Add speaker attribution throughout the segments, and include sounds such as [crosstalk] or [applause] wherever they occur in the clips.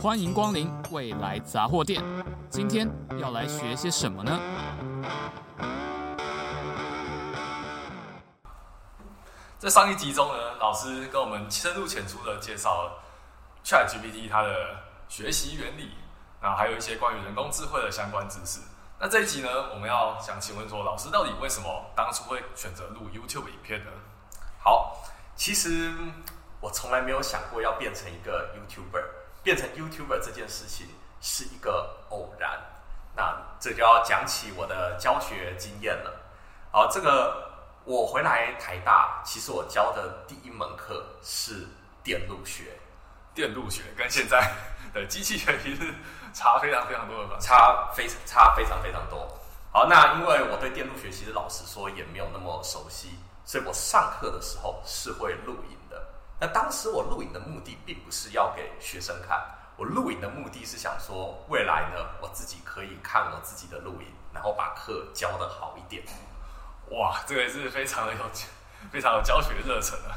Speaker 1: 欢迎光临未来杂货店。今天要来学些什么呢？
Speaker 2: 在上一集中呢，老师跟我们深入浅出的介绍了 ChatGPT 它的学习原理，那还有一些关于人工智慧的相关知识。那这一集呢，我们要想请问说，老师到底为什么当初会选择录 YouTube 影片呢？
Speaker 3: 好，其实我从来没有想过要变成一个 YouTuber，变成 YouTuber 这件事情是一个偶然。那这就要讲起我的教学经验了。好，这个。我回来台大，其实我教的第一门课是电路学。
Speaker 2: 电路学跟现在的机器学习是差非常非常多的吧？
Speaker 3: 差非常差非常非常多。好，那因为我对电路学其实老实说也没有那么熟悉，所以我上课的时候是会录影的。那当时我录影的目的并不是要给学生看，我录影的目的是想说，未来呢，我自己可以看我自己的录影，然后把课教的好一点。
Speaker 2: 哇，这个也是非常的有非常有教学热忱啊！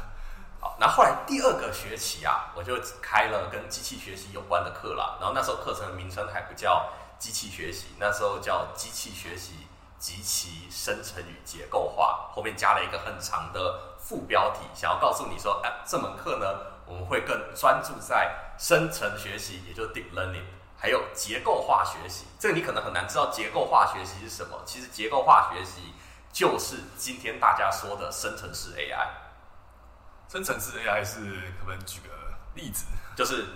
Speaker 3: 好，那后来第二个学期啊，我就开了跟机器学习有关的课了。然后那时候课程的名称还不叫机器学习，那时候叫机器学习及其生成与结构化，后面加了一个很长的副标题，想要告诉你说，哎，这门课呢，我们会更专注在生成学习，也就是 deep learning，还有结构化学习。这个你可能很难知道结构化学习是什么。其实结构化学习。就是今天大家说的生成式 AI。
Speaker 2: 生成式 AI 是可不可以举个例子？
Speaker 3: 就是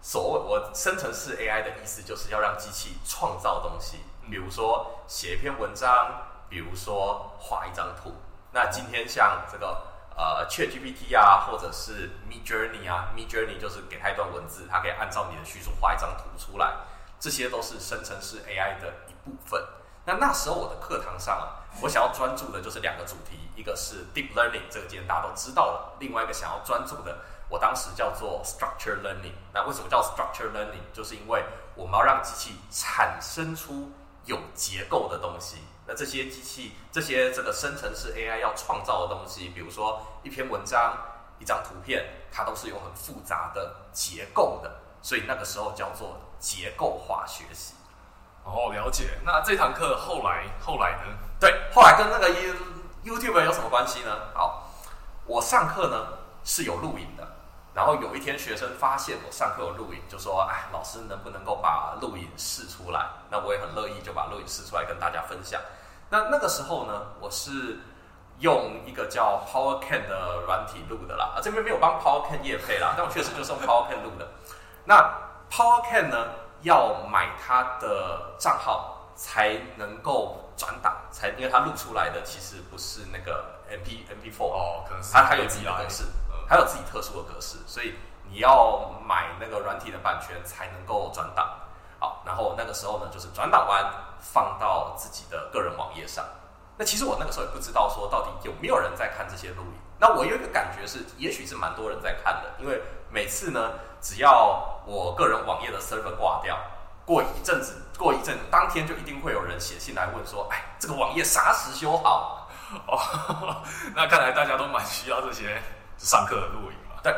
Speaker 3: 所谓我生成式 AI 的意思，就是要让机器创造东西，比如说写一篇文章，比如说画一张图。那今天像这个呃 ChatGPT 啊，或者是 Midjourney 啊，Midjourney 就是给它一段文字，它可以按照你的叙述画一张图出来，这些都是生成式 AI 的一部分。那那时候我的课堂上啊，我想要专注的就是两个主题，一个是 deep learning，这个今天大家都知道了；另外一个想要专注的，我当时叫做 structure learning。那为什么叫 structure learning？就是因为我们要让机器产生出有结构的东西。那这些机器，这些这个生成式 AI 要创造的东西，比如说一篇文章、一张图片，它都是有很复杂的结构的，所以那个时候叫做结构化学习。
Speaker 2: 哦，了解。那这堂课后来后来呢？
Speaker 3: 对，后来跟那个 YouTube 有什么关系呢？好，我上课呢是有录影的，然后有一天学生发现我上课有录影，就说：“哎，老师能不能够把录影试出来？”那我也很乐意就把录影试出来跟大家分享。那那个时候呢，我是用一个叫 PowerCan 的软体录的啦。啊，这边没有帮 PowerCan 业配啦，但我确实就是用 PowerCan 录的。那 PowerCan 呢？要买他的账号才能够转档，才因为他录出来的其实不是那个 MP MP4
Speaker 2: 哦，可能是
Speaker 3: 他还有自己的格式，还有自己特殊的格式，所以你要买那个软体的版权才能够转档。好，然后那个时候呢，就是转档完放到自己的个人网页上。那其实我那个时候也不知道说到底有没有人在看这些录影。那我有一个感觉是，也许是蛮多人在看的，因为每次呢。只要我个人网页的 server 挂掉，过一阵子，过一阵，当天就一定会有人写信来问说：“哎，这个网页啥时修好？”
Speaker 2: 哦，[laughs] 那看来大家都蛮需要这些上课的录影嘛。
Speaker 3: 对。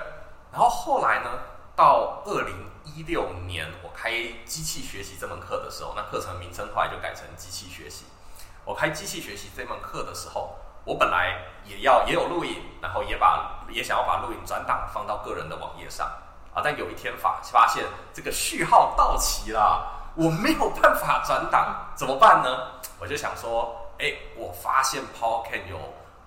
Speaker 3: 然后后来呢，到二零一六年我开机器学习这门课的时候，那课程名称后来就改成机器学习。我开机器学习这门课的时候，我本来也要也有录影，然后也把也想要把录影转档放到个人的网页上。啊！但有一天发发现这个序号到期了，我没有办法转档，怎么办呢？我就想说，哎，我发现 PowerCam 有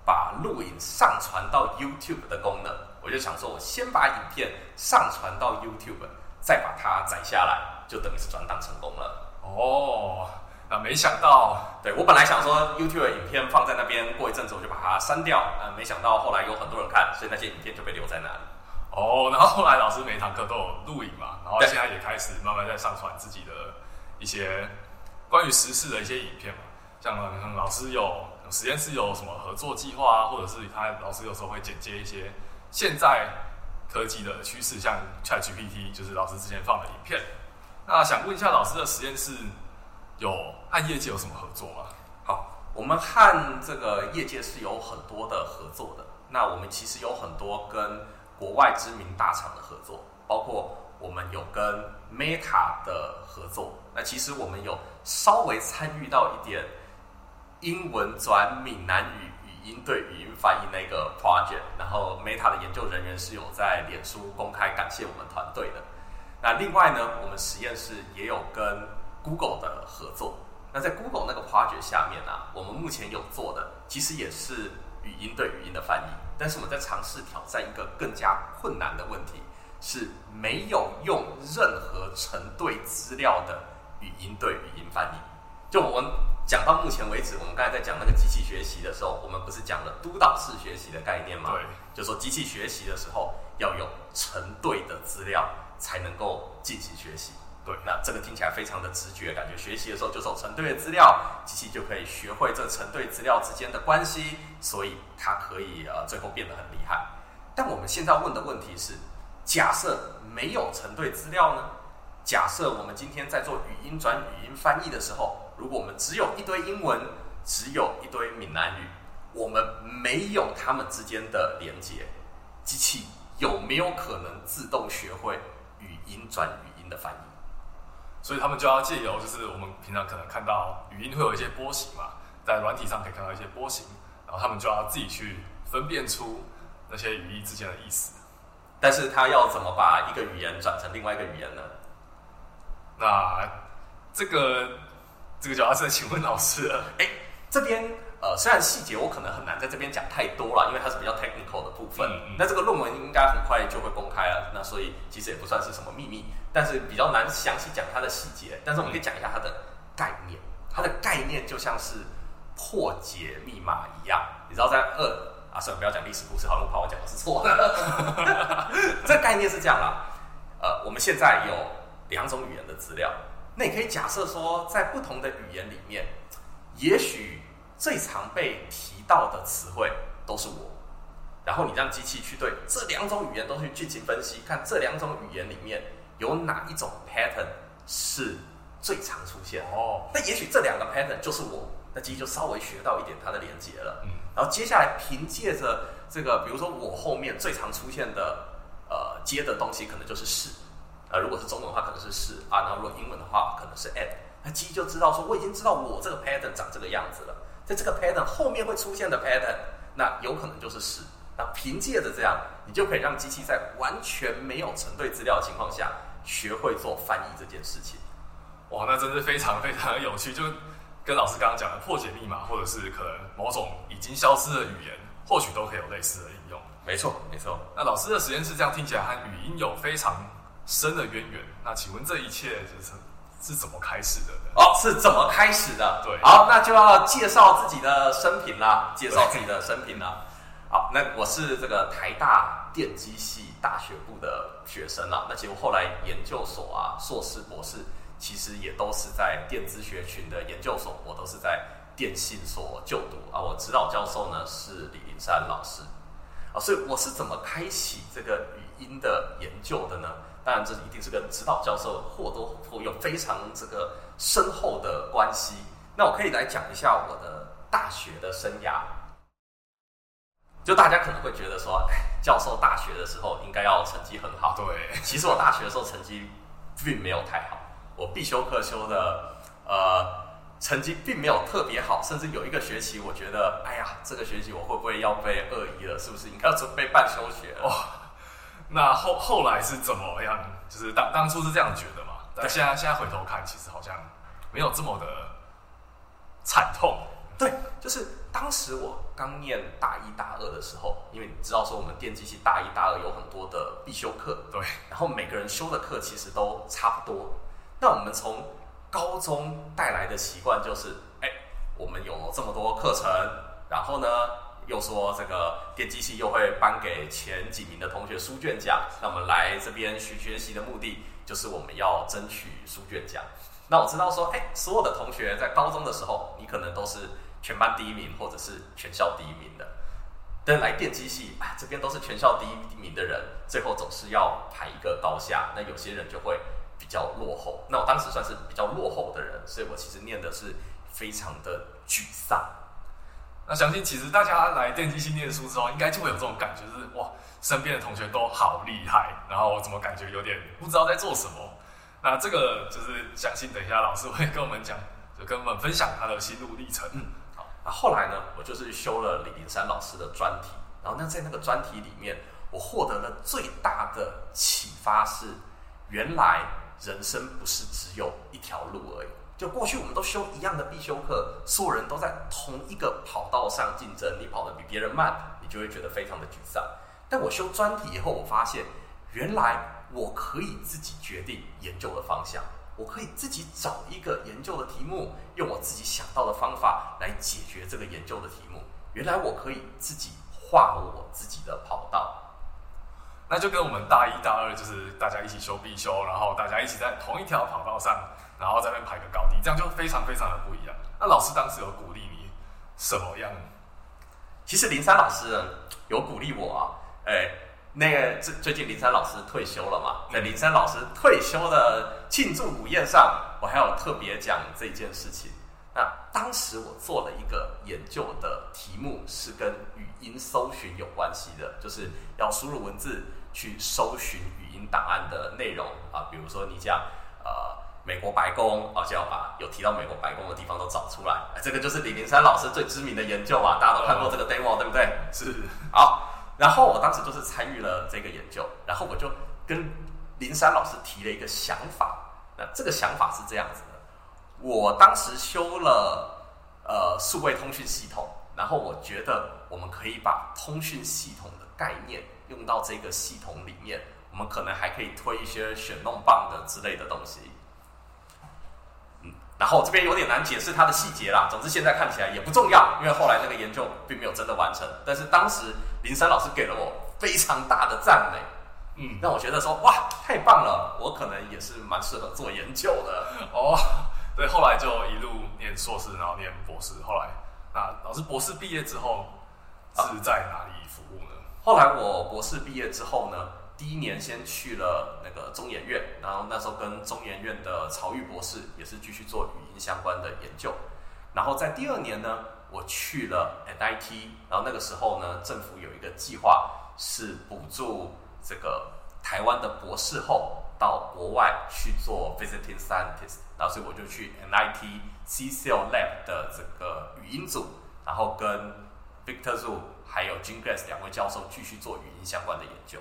Speaker 3: 把录影上传到 YouTube 的功能，我就想说，我先把影片上传到 YouTube，再把它载下来，就等于是转档成功了。
Speaker 2: 哦，那没想到，
Speaker 3: 对，我本来想说 YouTube 的影片放在那边，过一阵子我就把它删掉，啊，没想到后来有很多人看，所以那些影片就被留在那里。
Speaker 2: 哦，然后后来老师每堂课都有录影嘛，然后现在也开始慢慢在上传自己的一些关于时事的一些影片嘛。像老师有实验室有什么合作计划啊，或者是他老师有时候会剪接一些现在科技的趋势，像 ChatGPT，就是老师之前放的影片。那想问一下老师的实验室有和业界有什么合作吗？
Speaker 3: 好，我们和这个业界是有很多的合作的。那我们其实有很多跟国外知名大厂的合作，包括我们有跟 Meta 的合作。那其实我们有稍微参与到一点英文转闽南语语音对语音翻译那个 project，然后 Meta 的研究人员是有在脸书公开感谢我们团队的。那另外呢，我们实验室也有跟 Google 的合作。那在 Google 那个 project 下面呢、啊，我们目前有做的其实也是语音对语音的翻译，但是我们在尝试挑战一个更加困难的问题，是没有用任何成对资料的语音对语音翻译。就我们讲到目前为止，我们刚才在讲那个机器学习的时候，我们不是讲了督导式学习的概念吗？
Speaker 2: 对，
Speaker 3: 就说机器学习的时候要有成对的资料才能够进行学习。对，那这个听起来非常的直觉，感觉学习的时候就有成对的资料，机器就可以学会这成对资料之间的关系，所以它可以呃最后变得很厉害。但我们现在问的问题是，假设没有成对资料呢？假设我们今天在做语音转语音翻译的时候，如果我们只有一堆英文，只有一堆闽南语，我们没有它们之间的连接，机器有没有可能自动学会语音转语音的翻译？
Speaker 2: 所以他们就要借由，就是我们平常可能看到语音会有一些波形嘛，在软体上可以看到一些波形，然后他们就要自己去分辨出那些语义之间的意思。
Speaker 3: 但是他要怎么把一个语言转成另外一个语言呢？
Speaker 2: 那这个这个就要再请问老师了。
Speaker 3: 哎，这边。呃，虽然细节我可能很难在这边讲太多了，因为它是比较 technical 的部分。那这个论文应该很快就会公开了，那所以其实也不算是什么秘密，但是比较难详细讲它的细节。但是我们可以讲一下它的概念，它的概念就像是破解密码一样。你知道在二啊，算了，不要讲历史故事，好像我怕我讲的是错的。[laughs] 这个概念是这样啦，呃，我们现在有两种语言的资料，那你可以假设说，在不同的语言里面，也许。最常被提到的词汇都是我，然后你让机器去对这两种语言都去进行分析，看这两种语言里面有哪一种 pattern 是最常出现哦。那也许这两个 pattern 就是我，那机器就稍微学到一点它的连接了。嗯，然后接下来凭借着这个，比如说我后面最常出现的呃接的东西可能就是是，呃如果是中文的话可能是是啊，然后如果英文的话可能是 and，那机器就知道说我已经知道我这个 pattern 长这个样子了。在这个 pattern 后面会出现的 pattern，那有可能就是是。那凭借着这样，你就可以让机器在完全没有成对资料的情况下，学会做翻译这件事情。
Speaker 2: 哇，那真是非常非常的有趣。就跟老师刚刚讲的破解密码，或者是可能某种已经消失的语言，或许都可以有类似的应用。
Speaker 3: 没错，没错。
Speaker 2: 那老师的实验室这样听起来和语音有非常深的渊源。那请问这一切就是？是怎么开始的？
Speaker 3: 哦，是怎么开始的？
Speaker 2: 对，
Speaker 3: 好，那就要介绍自己的生平啦，介绍自己的生平啦。好，那我是这个台大电机系大学部的学生啦。那其实我后来研究所啊，硕士、博士，其实也都是在电子学群的研究所，我都是在电信所就读啊。我指导教授呢是李林山老师啊，所以我是怎么开启这个语音的研究的呢？当然，这一定是跟指导教授或多或有非常这个深厚的关系。那我可以来讲一下我的大学的生涯。就大家可能会觉得说，教授大学的时候应该要成绩很好。
Speaker 2: 对，
Speaker 3: 其实我大学的时候成绩并没有太好，我必修课修的呃成绩并没有特别好，甚至有一个学期我觉得，哎呀，这个学期我会不会要被二一了？是不是应该要准备半休学了？哦
Speaker 2: 那后后来是怎么样？就是当当初是这样觉得嘛？但现在现在回头看，其实好像没有这么的惨痛。
Speaker 3: 对，就是当时我刚念大一大二的时候，因为你知道说我们电机系大一大二有很多的必修课，
Speaker 2: 对，
Speaker 3: 然后每个人修的课其实都差不多。那我们从高中带来的习惯就是，哎，我们有这么多课程，然后呢，又说这个电机系又会颁给前几名的同学书卷奖，那我们来这边学学习的目的就是我们要争取书卷奖。那我知道说，哎，所有的同学在高中的时候，你可能都是全班第一名或者是全校第一名的，但来电机系，哎，这边都是全校第一名的人，最后总是要排一个高下。那有些人就会比较落后。那我当时算是比较落后的人，所以我其实念的是非常的沮丧。
Speaker 2: 那相信其实大家来电机系念书之后，应该就会有这种感觉，就是哇，身边的同学都好厉害，然后我怎么感觉有点不知道在做什么？那这个就是相信等一下老师会跟我们讲，就跟我们分享他的心路历程。
Speaker 3: 嗯，好。那后来呢，我就是修了李林山老师的专题，然后那在那个专题里面，我获得了最大的启发是，原来人生不是只有一条路而已。就过去我们都修一样的必修课，所有人都在同一个跑道上竞争，你跑得比别人慢，你就会觉得非常的沮丧。但我修专题以后，我发现原来我可以自己决定研究的方向，我可以自己找一个研究的题目，用我自己想到的方法来解决这个研究的题目。原来我可以自己画我自己的跑道。
Speaker 2: 那就跟我们大一、大二就是大家一起修必修，然后大家一起在同一条跑道上。然后在那边排个高低，这样就非常非常的不一样。那老师当时有鼓励你什么样？
Speaker 3: 其实林山老师呢有鼓励我啊，哎，那个最最近林山老师退休了嘛，在林山老师退休的庆祝午宴上，我还有特别讲这件事情。那当时我做了一个研究的题目，是跟语音搜寻有关系的，就是要输入文字去搜寻语音档案的内容啊，比如说你讲呃。美国白宫，而且要把有提到美国白宫的地方都找出来。这个就是李林山老师最知名的研究嘛，大家都看过这个 demo，对不对？
Speaker 2: 是。
Speaker 3: 好，然后我当时就是参与了这个研究，然后我就跟林山老师提了一个想法。那这个想法是这样子的：我当时修了呃数位通讯系统，然后我觉得我们可以把通讯系统的概念用到这个系统里面，我们可能还可以推一些选弄棒的之类的东西。然后这边有点难解释它的细节啦。总之现在看起来也不重要，因为后来那个研究并没有真的完成。但是当时林山老师给了我非常大的赞美，嗯，让我觉得说哇，太棒了，我可能也是蛮适合做研究的
Speaker 2: 哦。对，后来就一路念硕士，然后念博士。后来那老师博士毕业之后是在哪里服务呢？
Speaker 3: 后来我博士毕业之后呢？第一年先去了那个中研院，然后那时候跟中研院的曹玉博士也是继续做语音相关的研究。然后在第二年呢，我去了 NIT，然后那个时候呢，政府有一个计划是补助这个台湾的博士后到国外去做 visiting scientist，然后所以我就去 NIT CCL Lab 的这个语音组，然后跟 Victor Zhu 还有 Jim Glass 两位教授继续做语音相关的研究。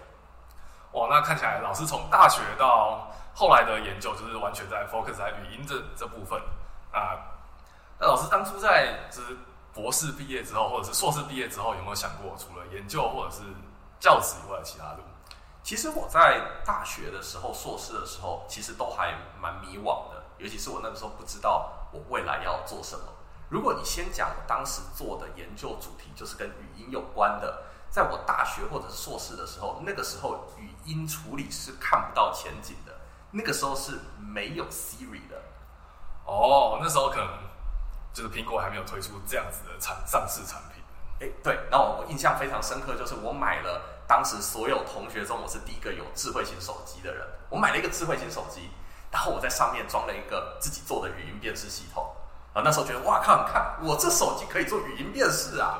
Speaker 2: 哇，那看起来老师从大学到后来的研究，就是完全在 focus 在语音这这部分啊。那老师当初在就是博士毕业之后，或者是硕士毕业之后，有没有想过除了研究或者是教职以外的其他路？
Speaker 3: 其实我在大学的时候，硕士的时候，其实都还蛮迷惘的，尤其是我那个时候不知道我未来要做什么。如果你先讲当时做的研究主题，就是跟语音有关的。在我大学或者是硕士的时候，那个时候语音处理是看不到前景的，那个时候是没有 Siri 的。
Speaker 2: 哦，那时候可能就是苹果还没有推出这样子的产上市产品。
Speaker 3: 哎，对，然后我印象非常深刻，就是我买了当时所有同学中，我是第一个有智慧型手机的人。我买了一个智慧型手机，然后我在上面装了一个自己做的语音辨识系统。啊，那时候觉得哇靠，你看我这手机可以做语音辨识啊！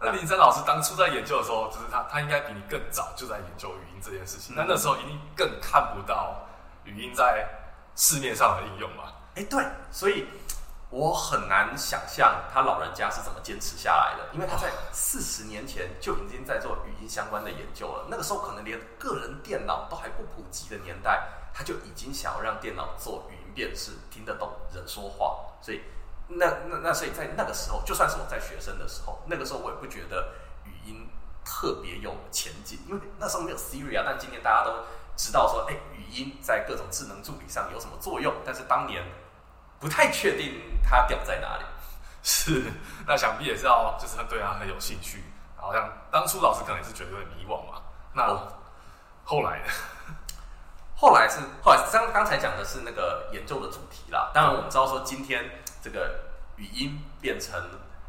Speaker 2: 那林森老师当初在研究的时候，就是他他应该比你更早就在研究语音这件事情。那、嗯、那时候一定更看不到语音在市面上的应用嘛？
Speaker 3: 哎，对，所以我很难想象他老人家是怎么坚持下来的，因为他在四十年前就已经在做语音相关的研究了。那个时候可能连个人电脑都还不普及的年代，他就已经想要让电脑做语音辨识，听得懂人说话，所以。那那那，所以在那个时候，就算是我在学生的时候，那个时候我也不觉得语音特别有前景，因为那时候没有 Siri 啊。但今天大家都知道说，哎，语音在各种智能助理上有什么作用，但是当年不太确定它屌在哪里。[laughs]
Speaker 2: 是，那想必也是要就是对它很有兴趣。好像当初老师可能也是觉得有点迷惘嘛。那后来呢？[laughs]
Speaker 3: 后来是后来刚刚才讲的是那个研究的主题啦。当然我们知道说今天。这个语音变成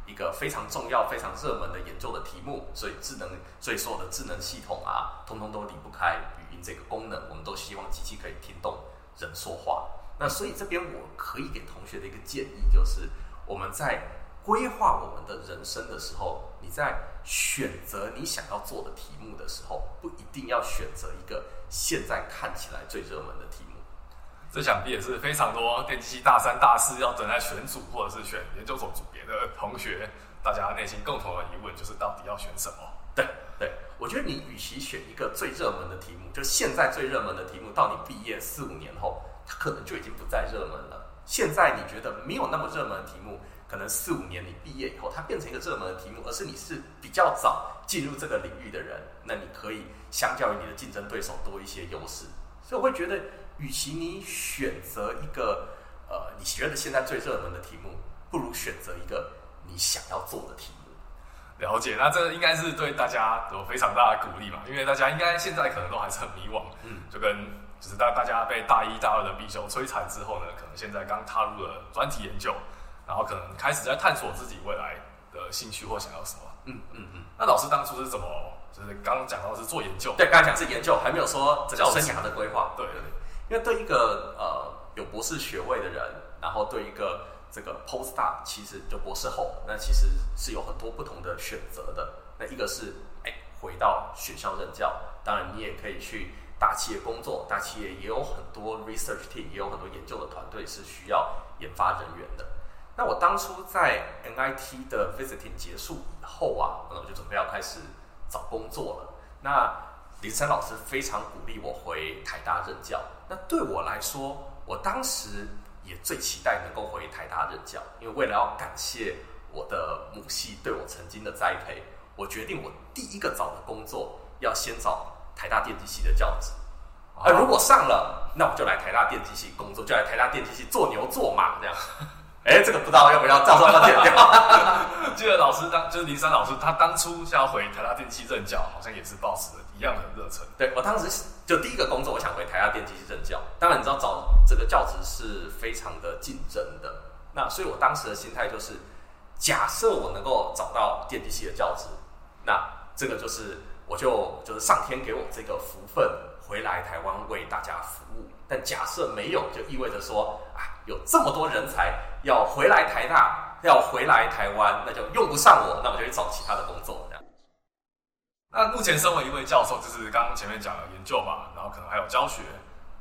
Speaker 3: 一个非常重要、非常热门的研究的题目，所以智能，所以所有的智能系统啊，通通都离不开语音这个功能。我们都希望机器可以听懂人说话。那所以这边我可以给同学的一个建议就是，我们在规划我们的人生的时候，你在选择你想要做的题目的时候，不一定要选择一个现在看起来最热门的题。
Speaker 2: 这想必也是非常多电机系大三、大四要等待选组或者是选研究所组别的同学，大家内心共同的疑问就是到底要选什么？
Speaker 3: 对对，我觉得你与其选一个最热门的题目，就现在最热门的题目，到你毕业四五年后，它可能就已经不再热门了。现在你觉得没有那么热门的题目，可能四五年你毕业以后，它变成一个热门的题目，而是你是比较早进入这个领域的人，那你可以相较于你的竞争对手多一些优势。所以我会觉得，与其你选择一个呃你觉得现在最热门的题目，不如选择一个你想要做的题目。
Speaker 2: 了解，那这应该是对大家有非常大的鼓励嘛，因为大家应该现在可能都还是很迷惘，嗯，就跟就是大大家被大一大二的必修摧残之后呢，可能现在刚踏入了专题研究。然后可能开始在探索自己未来的兴趣或想要什么。嗯嗯嗯。那老师当初是怎么？就是刚刚讲到是做研究。
Speaker 3: 对，刚刚讲是研究，还没有说整个生涯的规划。
Speaker 2: 对对对。
Speaker 3: 因为对一个呃有博士学位的人，然后对一个这个 postdoc，其实就博士后，那其实是有很多不同的选择的。那一个是哎回到学校任教，当然你也可以去大企业工作，大企业也有很多 research team，也有很多研究的团队是需要研发人员的。那我当初在 MIT 的 visiting 结束以后啊，那我就准备要开始找工作了。那林森老师非常鼓励我回台大任教。那对我来说，我当时也最期待能够回台大任教，因为为了要感谢我的母系对我曾经的栽培，我决定我第一个找的工作要先找台大电机系的教职。而如果上了，那我就来台大电机系工作，就来台大电机系做牛做马这样。哎，这个不知道要不要照照要剪掉？
Speaker 2: 记 [laughs] 得老师当就是林森老师，他当初想要回台大电机任教，好像也是抱持了一样的热忱。
Speaker 3: 对，我当时就第一个工作，我想回台大电机系任教。当然，你知道找这个教职是非常的竞争的。那所以我当时的心态就是，假设我能够找到电机系的教职，那这个就是我就就是上天给我这个福分，回来台湾为大家服务。但假设没有，就意味着说啊，有这么多人才。要回来台大，要回来台湾，那就用不上我，那我就去找其他的工作。这样。
Speaker 2: 那目前身为一位教授，就是刚刚前面讲的研究嘛，然后可能还有教学，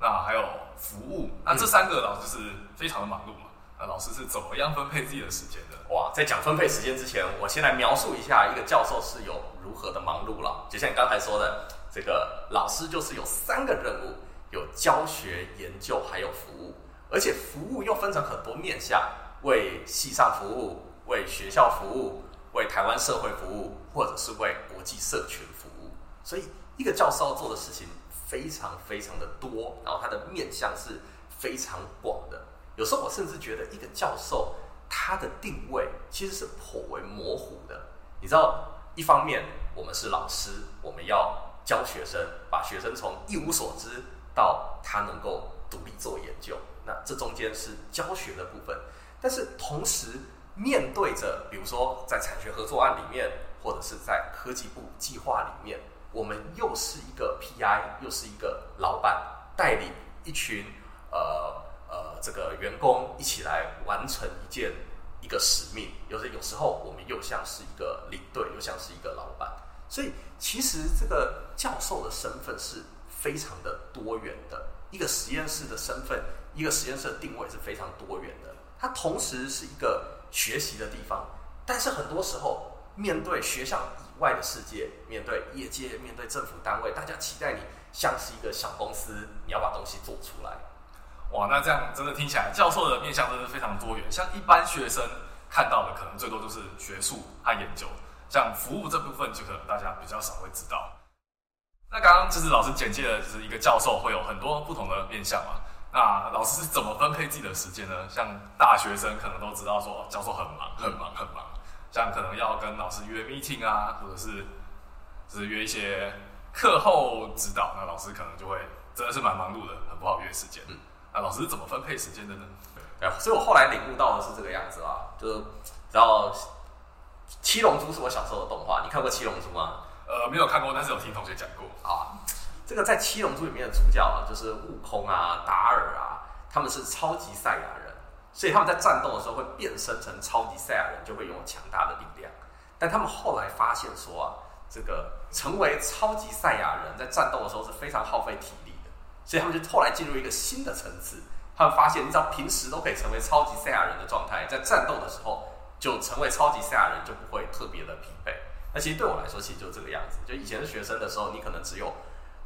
Speaker 2: 那还有服务，那这三个老师是非常的忙碌嘛。那老师是怎么样分配自己的时间的？
Speaker 3: 哇，在讲分配时间之前，我先来描述一下一个教授是有如何的忙碌了。就像你刚才说的，这个老师就是有三个任务：有教学、研究，还有服务。而且服务又分成很多面向，为系上服务，为学校服务，为台湾社会服务，或者是为国际社群服务。所以，一个教授要做的事情非常非常的多，然后他的面向是非常广的。有时候我甚至觉得，一个教授他的定位其实是颇为模糊的。你知道，一方面我们是老师，我们要教学生，把学生从一无所知到他能够独立做研究。那这中间是教学的部分，但是同时面对着，比如说在产学合作案里面，或者是在科技部计划里面，我们又是一个 PI，又是一个老板，带领一群呃呃这个员工一起来完成一件一个使命。有时有时候我们又像是一个领队，又像是一个老板，所以其实这个教授的身份是非常的多元的，一个实验室的身份。一个实验室的定位是非常多元的，它同时是一个学习的地方，但是很多时候面对学校以外的世界，面对业界，面对政府单位，大家期待你像是一个小公司，你要把东西做出来。
Speaker 2: 哇，那这样真的听起来，教授的面向真的非常多元。像一般学生看到的，可能最多就是学术和研究，像服务这部分，就可能大家比较少会知道。那刚刚就是老师简介的，就是一个教授会有很多不同的面向嘛。那老师是怎么分配自己的时间呢？像大学生可能都知道说，教授很忙，很忙，很忙。像可能要跟老师约 meeting 啊，或者是就是约一些课后指导，那老师可能就会真的是蛮忙碌的，很不好约时间。嗯，那老师是怎么分配时间的呢？
Speaker 3: 对，所以我后来领悟到的是这个样子啊，就是然后七龙珠是我小时候的动画，你看过七龙珠吗？
Speaker 2: 呃，没有看过，但是有听同学讲过
Speaker 3: 啊。这个在《七龙珠》里面的主角啊，就是悟空啊、达尔啊，他们是超级赛亚人，所以他们在战斗的时候会变身成超级赛亚人，就会拥有强大的力量。但他们后来发现说啊，这个成为超级赛亚人在战斗的时候是非常耗费体力的，所以他们就后来进入一个新的层次。他们发现，你只要平时都可以成为超级赛亚人的状态，在战斗的时候就成为超级赛亚人就不会特别的疲惫。那其实对我来说，其实就这个样子。就以前是学生的时候，你可能只有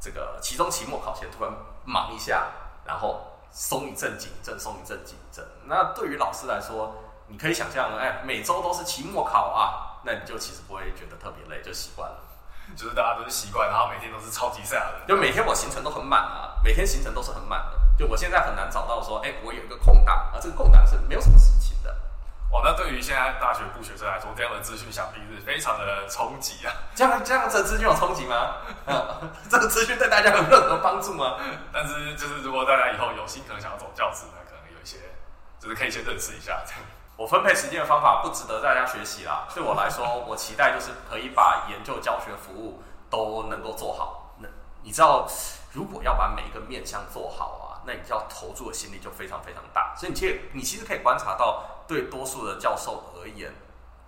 Speaker 3: 这个期中、期末考前突然忙一下，然后。松一阵紧一阵，松一阵紧一阵。那对于老师来说，你可以想象，哎，每周都是期末考啊，那你就其实不会觉得特别累，就习惯了。
Speaker 2: 就是大家都是习惯，然后每天都是超级赛亚人。
Speaker 3: 就每天我行程都很满啊，每天行程都是很满的。就我现在很难找到说，哎，我有一个空档啊，这个空档是没有什么事情的。
Speaker 2: 哇，那对于现在大学部学生来说，这样的资讯想必是非常的冲击啊。
Speaker 3: 这样这样子的资讯有冲击吗？[laughs] 这个资讯对大家有任何帮助吗？
Speaker 2: 但是就是如果大家以后有心可能想要走教职，那可能有一些就是可以先认识一下。
Speaker 3: 我分配时间的方法不值得大家学习啦。对我来说，我期待就是可以把研究教学服务都能够做好。那你知道，如果要把每一个面向做好啊，那你就要投注的心力就非常非常大。所以你其实你其实可以观察到，对多数的教授而言，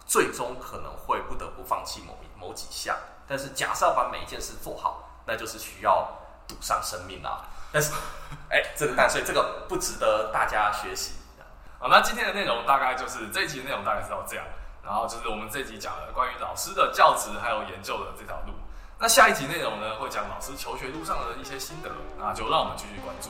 Speaker 3: 最终可能会不得不放弃某某几项。但是假设要把每一件事做好，那就是需要赌上生命啊！但是，[laughs] 哎，这个但所以这个不值得大家学习。
Speaker 2: 好，那今天的内容大概就是这一集的内容大概是到这样，然后就是我们这集讲了关于老师的教职还有研究的这条路。那下一集内容呢，会讲老师求学路上的一些心得，那就让我们继续关注。